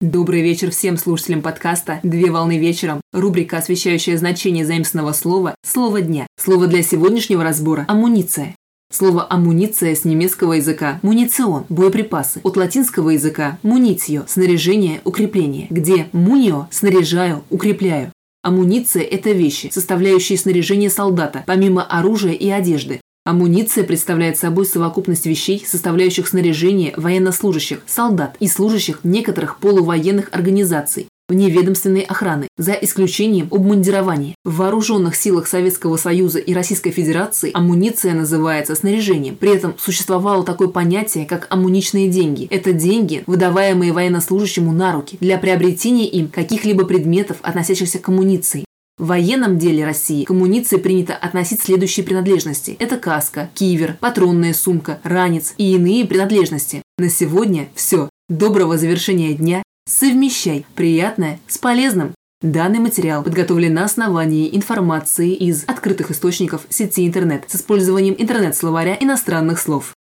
Добрый вечер всем слушателям подкаста «Две волны вечером». Рубрика, освещающая значение заимственного слова «Слово дня». Слово для сегодняшнего разбора – амуниция. Слово «амуниция» с немецкого языка «муницион» – боеприпасы. От латинского языка «муницио» – снаряжение, укрепление, где «мунио» – снаряжаю, укрепляю. Амуниция – это вещи, составляющие снаряжение солдата, помимо оружия и одежды. Амуниция представляет собой совокупность вещей, составляющих снаряжение военнослужащих, солдат и служащих некоторых полувоенных организаций, вневедомственной охраны, за исключением обмундирования. В вооруженных силах Советского Союза и Российской Федерации амуниция называется снаряжением. При этом существовало такое понятие, как амуничные деньги. Это деньги, выдаваемые военнослужащему на руки для приобретения им каких-либо предметов, относящихся к амуниции. В военном деле России к амуниции принято относить следующие принадлежности. Это каска, кивер, патронная сумка, ранец и иные принадлежности. На сегодня все. Доброго завершения дня. Совмещай приятное с полезным. Данный материал подготовлен на основании информации из открытых источников сети интернет с использованием интернет-словаря иностранных слов.